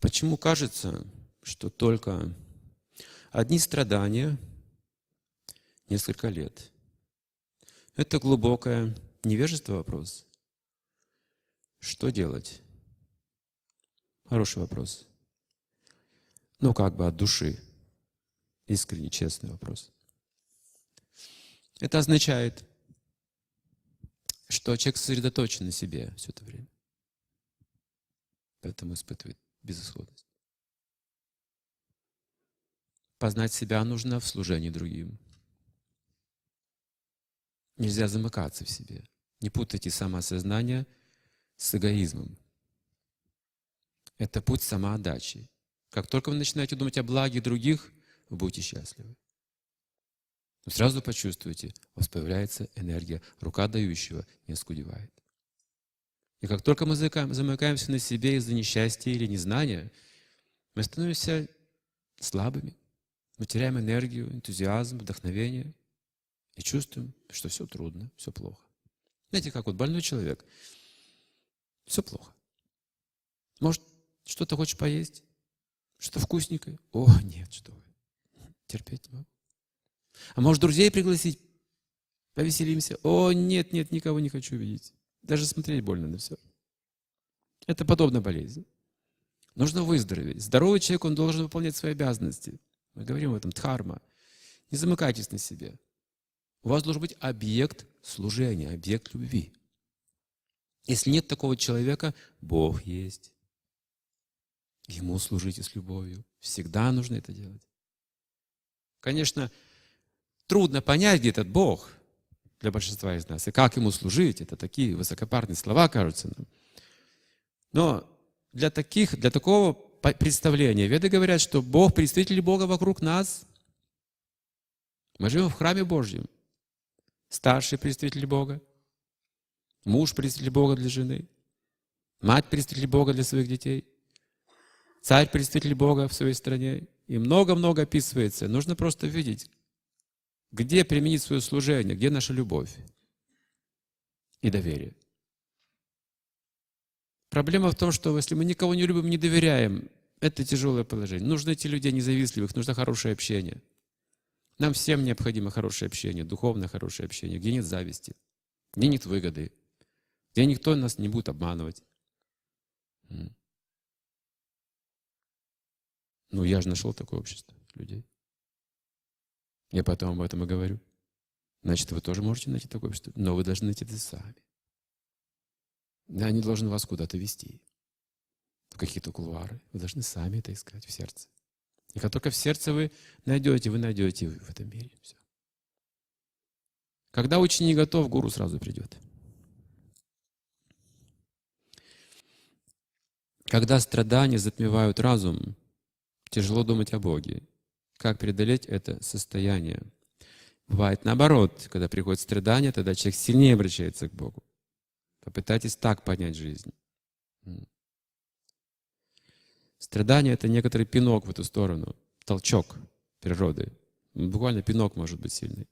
Почему кажется, что только одни страдания несколько лет? Это глубокое невежество вопрос. Что делать? Хороший вопрос. Ну, как бы от души. Искренне, честный вопрос. Это означает, что человек сосредоточен на себе все это время. Поэтому испытывает безысходность. Познать себя нужно в служении другим. Нельзя замыкаться в себе. Не путайте самоосознание с эгоизмом. Это путь самоотдачи. Как только вы начинаете думать о благе других, вы будете счастливы. Сразу почувствуете, у вас появляется энергия. Рука дающего не оскудевает. И как только мы замыкаемся на себе из-за несчастья или незнания, мы становимся слабыми. Мы теряем энергию, энтузиазм, вдохновение и чувствуем, что все трудно, все плохо. Знаете, как вот больной человек, все плохо. Может, что-то хочешь поесть? Что вкусненькое? О, нет, что вы. Терпеть не могу. А может, друзей пригласить? Повеселимся? О, нет, нет, никого не хочу видеть. Даже смотреть больно на все. Это подобная болезнь. Нужно выздороветь. Здоровый человек, он должен выполнять свои обязанности. Мы говорим об этом, дхарма. Не замыкайтесь на себе. У вас должен быть объект служения, объект любви. Если нет такого человека, Бог есть. Ему служите с любовью. Всегда нужно это делать. Конечно, трудно понять, где этот Бог для большинства из нас. И как ему служить, это такие высокопарные слова кажутся нам. Но для таких, для такого представления веды говорят, что Бог, представитель Бога вокруг нас. Мы живем в храме Божьем. Старший представитель Бога, муж представитель Бога для жены, мать представитель Бога для своих детей, царь представитель Бога в своей стране. И много-много описывается. Нужно просто видеть, где применить свое служение, где наша любовь и доверие. Проблема в том, что если мы никого не любим, не доверяем, это тяжелое положение. Нужно найти людей независливых, нужно хорошее общение. Нам всем необходимо хорошее общение, духовное хорошее общение, где нет зависти, где нет выгоды, где никто нас не будет обманывать. Ну, я же нашел такое общество людей. Я потом об этом и говорю. Значит, вы тоже можете найти такое общество, но вы должны найти это сами. Да, они должны вас куда-то вести, в какие-то кулуары. Вы должны сами это искать в сердце. И как только в сердце вы найдете, вы найдете в этом мире. Все. Когда ученик готов, гуру сразу придет. Когда страдания затмевают разум, тяжело думать о Боге. Как преодолеть это состояние? Бывает наоборот, когда приходит страдание, тогда человек сильнее обращается к Богу. Попытайтесь так понять жизнь. Страдание – это некоторый пинок в эту сторону, толчок природы. Буквально пинок может быть сильный.